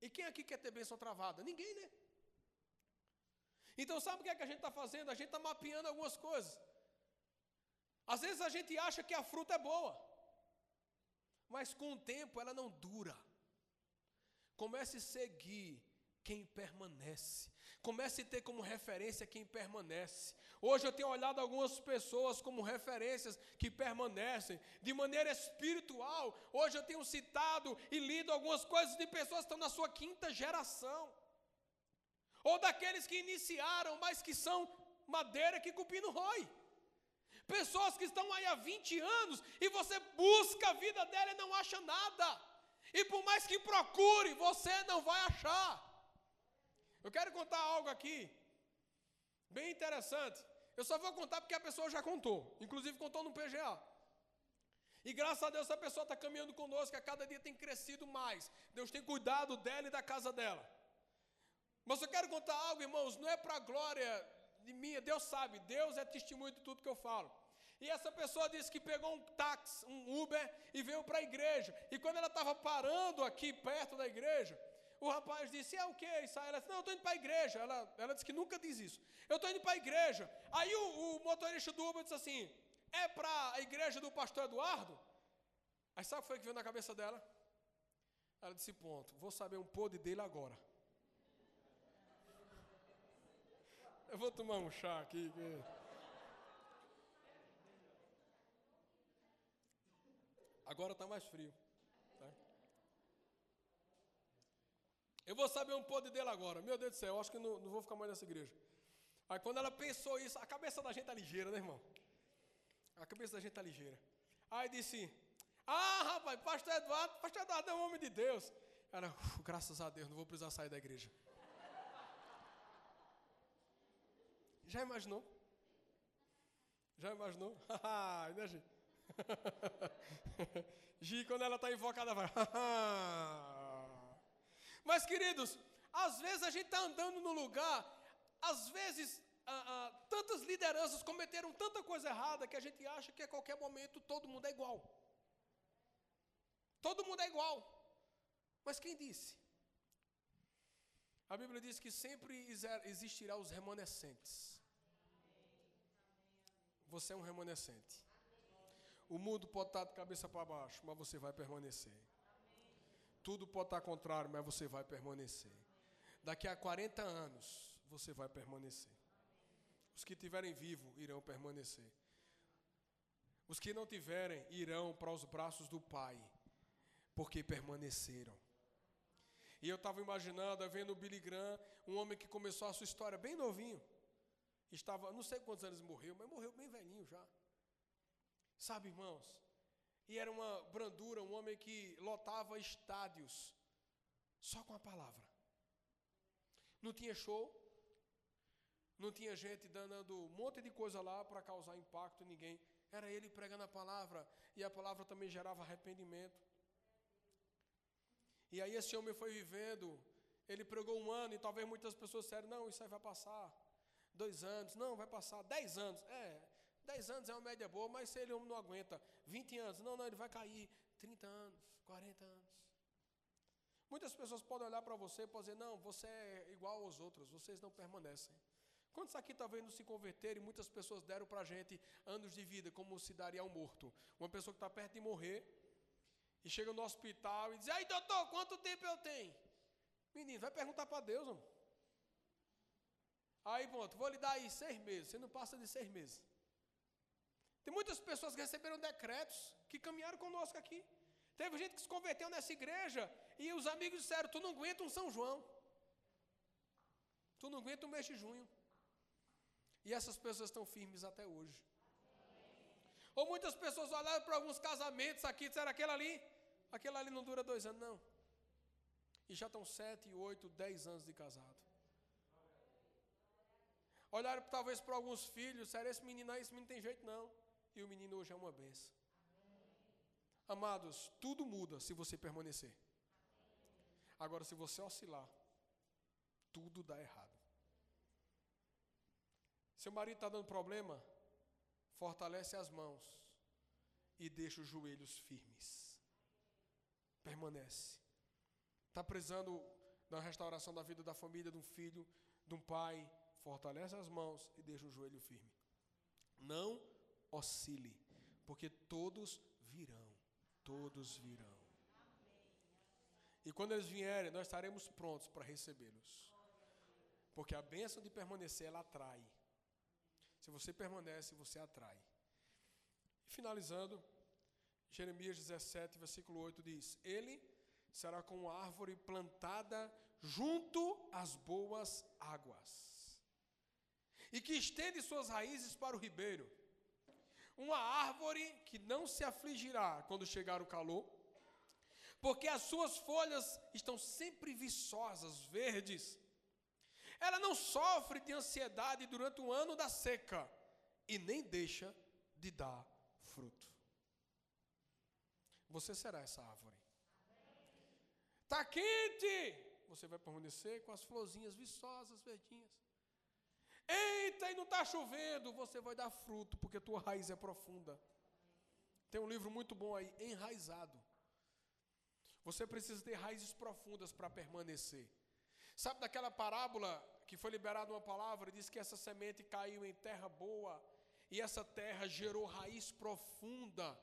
E quem aqui quer ter bênção travada? Ninguém, né? Então, sabe o que, é que a gente está fazendo? A gente está mapeando algumas coisas. Às vezes a gente acha que a fruta é boa, mas com o tempo ela não dura. Comece a seguir quem permanece. Comece a ter como referência quem permanece. Hoje eu tenho olhado algumas pessoas como referências que permanecem de maneira espiritual. Hoje eu tenho citado e lido algumas coisas de pessoas que estão na sua quinta geração. Ou daqueles que iniciaram, mas que são madeira que cupim no rói. Pessoas que estão aí há 20 anos e você busca a vida dela e não acha nada. E por mais que procure, você não vai achar. Eu quero contar algo aqui, bem interessante. Eu só vou contar porque a pessoa já contou, inclusive contou no PGA. E graças a Deus essa pessoa está caminhando conosco, a cada dia tem crescido mais. Deus tem cuidado dela e da casa dela. Mas eu quero contar algo, irmãos, não é para a glória de minha, Deus sabe, Deus é testemunho de tudo que eu falo. E essa pessoa disse que pegou um táxi, um Uber e veio para a igreja. E quando ela estava parando aqui perto da igreja, o rapaz disse: É o que? Ela disse: Não, eu estou indo para a igreja. Ela, ela disse que nunca diz isso. Eu estou indo para a igreja. Aí o, o, motorista do Uber disse assim: É para a igreja do pastor Eduardo? Aí sabe o que foi que veio na cabeça dela? Ela disse: Ponto, vou saber um podre dele agora. Eu vou tomar um chá aqui. Agora está mais frio. Tá? Eu vou saber um podre dele agora. Meu Deus do céu, eu acho que não, não vou ficar mais nessa igreja. Aí quando ela pensou isso, a cabeça da gente está ligeira, né, irmão? A cabeça da gente está ligeira. Aí disse: Ah, rapaz, pastor Eduardo, pastor Eduardo é um homem de Deus. Ela, graças a Deus, não vou precisar sair da igreja. Já imaginou? Já imaginou? Né, gente? Gi, quando ela está invocada, vai. Mas, queridos, às vezes a gente está andando no lugar, às vezes ah, ah, tantas lideranças cometeram tanta coisa errada que a gente acha que a qualquer momento todo mundo é igual. Todo mundo é igual. Mas quem disse? A Bíblia diz que sempre existirá os remanescentes. Você é um remanescente. O mundo pode estar de cabeça para baixo, mas você vai permanecer. Tudo pode estar contrário, mas você vai permanecer. Daqui a 40 anos, você vai permanecer. Os que tiverem vivo irão permanecer. Os que não tiverem irão para os braços do Pai, porque permaneceram. E eu estava imaginando, vendo o Billy Graham, um homem que começou a sua história bem novinho. Estava, não sei quantos anos morreu, mas morreu bem velhinho já. Sabe, irmãos? E era uma brandura, um homem que lotava estádios só com a palavra. Não tinha show, não tinha gente dando um monte de coisa lá para causar impacto em ninguém. Era ele pregando a palavra, e a palavra também gerava arrependimento. E aí esse homem foi vivendo, ele pregou um ano, e talvez muitas pessoas disseram, não, isso aí vai passar. Dois anos, não, vai passar. Dez anos, é, dez anos é uma média boa, mas se ele não aguenta. Vinte anos, não, não, ele vai cair. Trinta anos, quarenta anos. Muitas pessoas podem olhar para você e dizer, não, você é igual aos outros, vocês não permanecem. Quantos aqui talvez não se converterem? Muitas pessoas deram para a gente anos de vida, como se daria ao morto. Uma pessoa que está perto de morrer, e chega no hospital e diz: Aí, doutor, quanto tempo eu tenho? Menino, vai perguntar para Deus, homem. Aí, pronto, vou lhe dar aí seis meses. Você não passa de seis meses. Tem muitas pessoas que receberam decretos que caminharam conosco aqui. Teve gente que se converteu nessa igreja e os amigos disseram: Tu não aguenta um São João. Tu não aguenta um mês de junho. E essas pessoas estão firmes até hoje. Ou muitas pessoas olharam para alguns casamentos aqui e disseram: aquele ali, aquele ali não dura dois anos, não. E já estão sete, oito, dez anos de casado. Olharam talvez para alguns filhos, disseram: esse menino aí, esse menino tem jeito não. E o menino hoje é uma benção. Amados, tudo muda se você permanecer. Agora, se você oscilar, tudo dá errado. Seu marido está dando problema, fortalece as mãos e deixa os joelhos firmes. Permanece. Está precisando da restauração da vida da família, de um filho, de um pai. Fortalece as mãos e deixa o joelho firme. Não oscile, porque todos virão. Todos virão. E quando eles vierem, nós estaremos prontos para recebê-los. Porque a bênção de permanecer, ela atrai. Se você permanece, você atrai. E finalizando, Jeremias 17, versículo 8 diz: Ele será como árvore plantada junto às boas águas, e que estende suas raízes para o ribeiro. Uma árvore que não se afligirá quando chegar o calor, porque as suas folhas estão sempre viçosas, verdes, ela não sofre de ansiedade durante o ano da seca e nem deixa de dar fruto. Você será essa árvore. Está quente! Você vai permanecer com as florzinhas viçosas, verdinhas. Eita, e não está chovendo! Você vai dar fruto, porque tua raiz é profunda. Tem um livro muito bom aí, Enraizado. Você precisa ter raízes profundas para permanecer. Sabe daquela parábola que foi liberada uma palavra, diz que essa semente caiu em terra boa e essa terra gerou raiz profunda.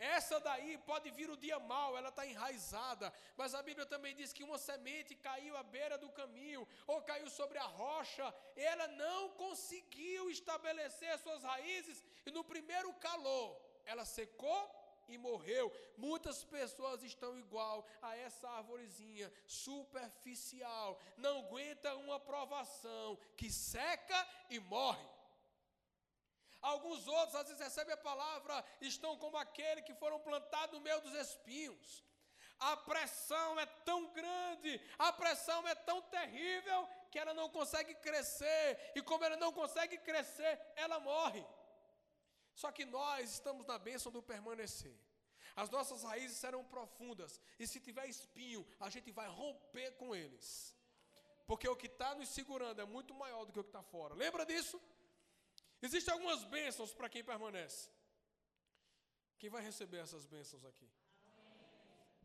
Essa daí pode vir o dia mau, ela está enraizada, mas a Bíblia também diz que uma semente caiu à beira do caminho, ou caiu sobre a rocha, ela não conseguiu estabelecer suas raízes, e no primeiro calor, ela secou e morreu. Muitas pessoas estão igual a essa arvorezinha superficial, não aguenta uma provação que seca e morre. Alguns outros, às vezes, recebem a palavra, estão como aquele que foram plantados no meio dos espinhos. A pressão é tão grande, a pressão é tão terrível, que ela não consegue crescer, e como ela não consegue crescer, ela morre. Só que nós estamos na bênção do permanecer. As nossas raízes serão profundas, e se tiver espinho, a gente vai romper com eles. Porque o que está nos segurando é muito maior do que o que está fora. Lembra disso? Existem algumas bênçãos para quem permanece. Quem vai receber essas bênçãos aqui?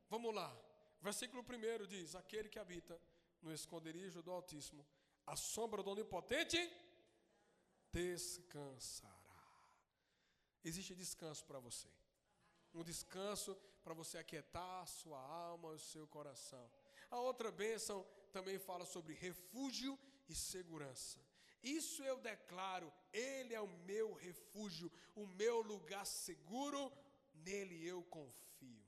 Vamos lá. Versículo 1 diz: Aquele que habita no esconderijo do Altíssimo, a sombra do Onipotente descansará. Existe descanso para você. Um descanso para você aquietar a sua alma e o seu coração. A outra bênção também fala sobre refúgio e segurança. Isso eu declaro, Ele é o meu refúgio, o meu lugar seguro, nele eu confio.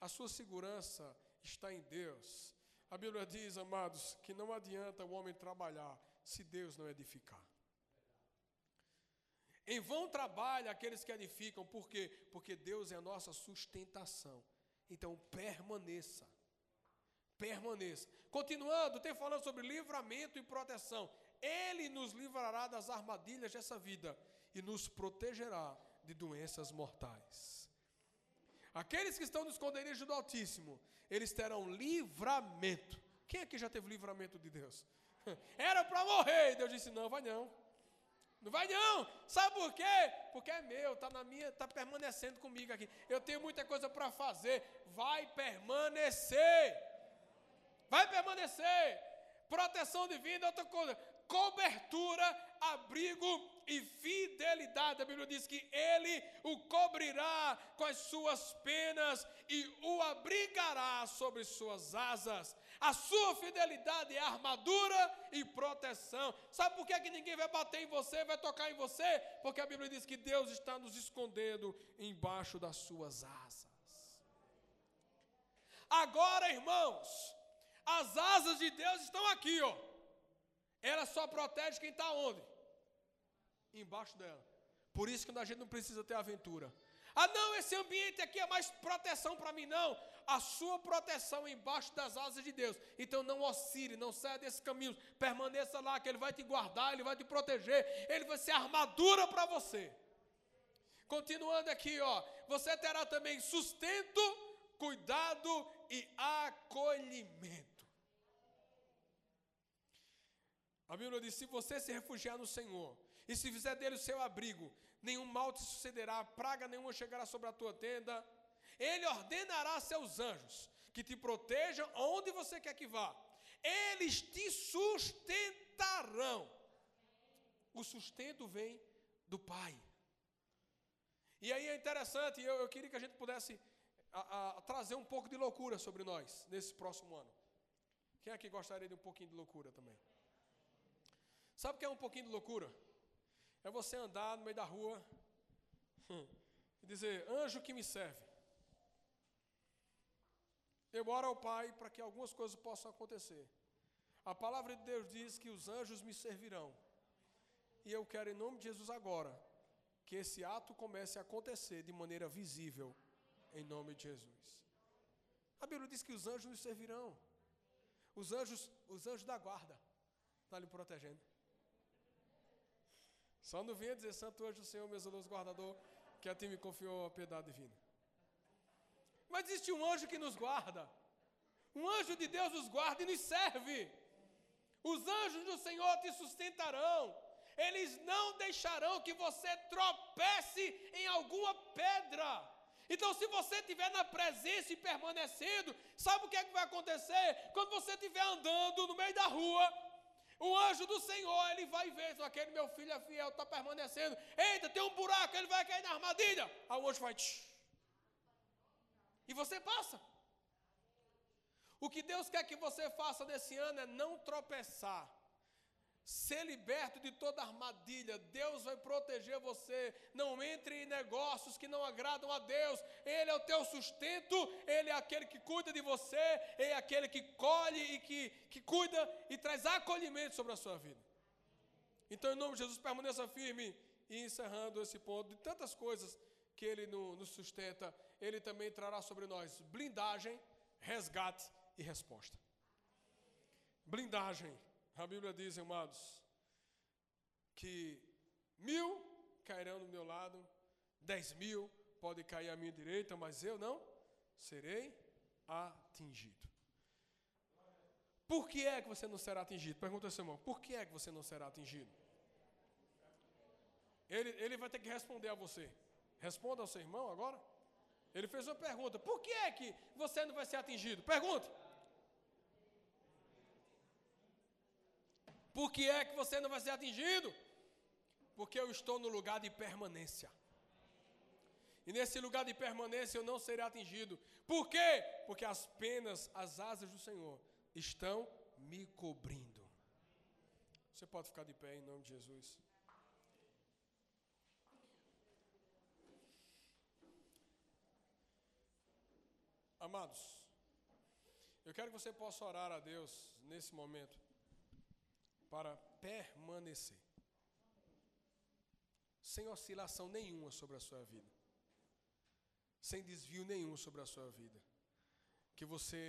A sua segurança está em Deus. A Bíblia diz, amados, que não adianta o homem trabalhar se Deus não edificar. Em vão trabalha aqueles que edificam, por quê? Porque Deus é a nossa sustentação. Então permaneça. Permaneça. Continuando, tem falando sobre livramento e proteção. Ele nos livrará das armadilhas dessa vida e nos protegerá de doenças mortais. Aqueles que estão no esconderijo do Altíssimo, eles terão livramento. Quem aqui já teve livramento de Deus? Era para morrer, e Deus disse: Não, vai não. Não vai não. Sabe por quê? Porque é meu, está na minha, está permanecendo comigo aqui. Eu tenho muita coisa para fazer. Vai permanecer. Vai permanecer. Proteção divina, outra coisa. Cobertura, abrigo e fidelidade. A Bíblia diz que ele o cobrirá com as suas penas e o abrigará sobre suas asas. A sua fidelidade é armadura e proteção. Sabe por que, é que ninguém vai bater em você, vai tocar em você? Porque a Bíblia diz que Deus está nos escondendo embaixo das suas asas. Agora, irmãos, as asas de Deus estão aqui, ó. Ela só protege quem está onde? embaixo dela. Por isso que a gente não precisa ter aventura. Ah, não, esse ambiente aqui é mais proteção para mim, não. A sua proteção é embaixo das asas de Deus. Então não oscile, não saia desse caminho. Permaneça lá, que Ele vai te guardar, Ele vai te proteger. Ele vai ser armadura para você. Continuando aqui, ó. Você terá também sustento, cuidado e acolhimento. A Bíblia diz: se você se refugiar no Senhor, e se fizer dele o seu abrigo, nenhum mal te sucederá, praga nenhuma chegará sobre a tua tenda. Ele ordenará seus anjos que te protejam onde você quer que vá. Eles te sustentarão. O sustento vem do Pai. E aí é interessante, eu, eu queria que a gente pudesse a, a, trazer um pouco de loucura sobre nós nesse próximo ano. Quem aqui gostaria de um pouquinho de loucura também? Sabe o que é um pouquinho de loucura? É você andar no meio da rua hum, e dizer: Anjo que me serve. Eu oro ao Pai para que algumas coisas possam acontecer. A palavra de Deus diz que os anjos me servirão. E eu quero, em nome de Jesus, agora, que esse ato comece a acontecer de maneira visível, em nome de Jesus. A Bíblia diz que os anjos nos servirão. Os anjos, os anjos da guarda, estão lhe protegendo. Só não venha dizer, Santo hoje o Senhor, meu zeloso guardador, que a ti me confiou a piedade divina. Mas existe um anjo que nos guarda. Um anjo de Deus nos guarda e nos serve. Os anjos do Senhor te sustentarão. Eles não deixarão que você tropece em alguma pedra. Então, se você estiver na presença e permanecendo, sabe o que, é que vai acontecer? Quando você estiver andando no meio da rua, o anjo do Senhor, ele vai ver, se aquele meu filho é fiel, está permanecendo. Eita, tem um buraco, ele vai cair na armadilha. Aí o anjo vai. Tch. E você passa. O que Deus quer que você faça nesse ano é não tropeçar ser liberto de toda armadilha. Deus vai proteger você. Não entre em negócios que não agradam a Deus. Ele é o teu sustento, ele é aquele que cuida de você, ele é aquele que colhe e que, que cuida e traz acolhimento sobre a sua vida. Então, em nome de Jesus, permaneça firme e encerrando esse ponto de tantas coisas que ele nos sustenta, ele também trará sobre nós blindagem, resgate e resposta. Blindagem a Bíblia diz, amados, que mil cairão do meu lado, dez mil podem cair à minha direita, mas eu não serei atingido. Por que é que você não será atingido? Pergunta ao seu irmão, por que é que você não será atingido? Ele, ele vai ter que responder a você. Responda ao seu irmão agora. Ele fez uma pergunta: por que é que você não vai ser atingido? Pergunta. Por que é que você não vai ser atingido? Porque eu estou no lugar de permanência. E nesse lugar de permanência eu não serei atingido. Por quê? Porque as penas, as asas do Senhor estão me cobrindo. Você pode ficar de pé em nome de Jesus. Amados, eu quero que você possa orar a Deus nesse momento para permanecer, sem oscilação nenhuma sobre a sua vida, sem desvio nenhum sobre a sua vida. Que você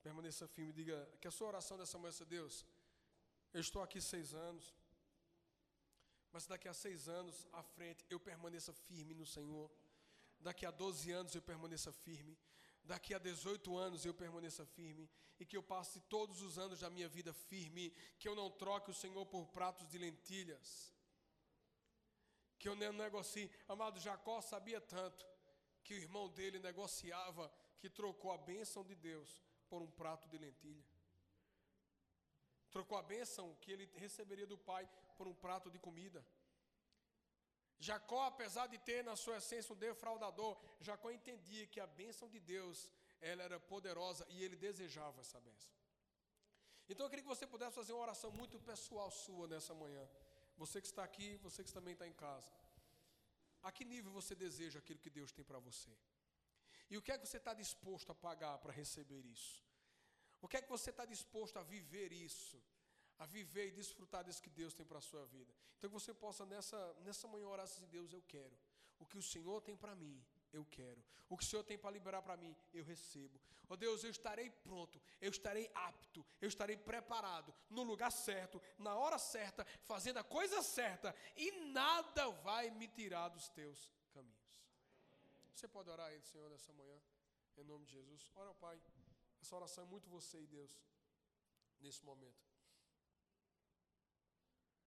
permaneça firme, diga que a sua oração dessa manhã, Deus, eu estou aqui seis anos, mas daqui a seis anos à frente eu permaneça firme no Senhor. Daqui a 12 anos eu permaneça firme daqui a 18 anos eu permaneça firme e que eu passe todos os anos da minha vida firme, que eu não troque o Senhor por pratos de lentilhas, que eu não negocie. Amado Jacó sabia tanto que o irmão dele negociava, que trocou a bênção de Deus por um prato de lentilha. Trocou a bênção que ele receberia do pai por um prato de comida. Jacó, apesar de ter na sua essência um defraudador, Jacó entendia que a bênção de Deus ela era poderosa e ele desejava essa bênção. Então eu queria que você pudesse fazer uma oração muito pessoal sua nessa manhã. Você que está aqui, você que também está em casa. A que nível você deseja aquilo que Deus tem para você? E o que é que você está disposto a pagar para receber isso? O que é que você está disposto a viver isso? A viver e desfrutar disso que Deus tem para a sua vida. Então que você possa nessa, nessa manhã orar assim, Deus, eu quero. O que o Senhor tem para mim, eu quero. O que o Senhor tem para liberar para mim, eu recebo. Oh Deus, eu estarei pronto, eu estarei apto, eu estarei preparado, no lugar certo, na hora certa, fazendo a coisa certa, e nada vai me tirar dos teus caminhos. Você pode orar aí, Senhor, nessa manhã, em nome de Jesus. Ora, Pai, essa oração é muito você e Deus, nesse momento.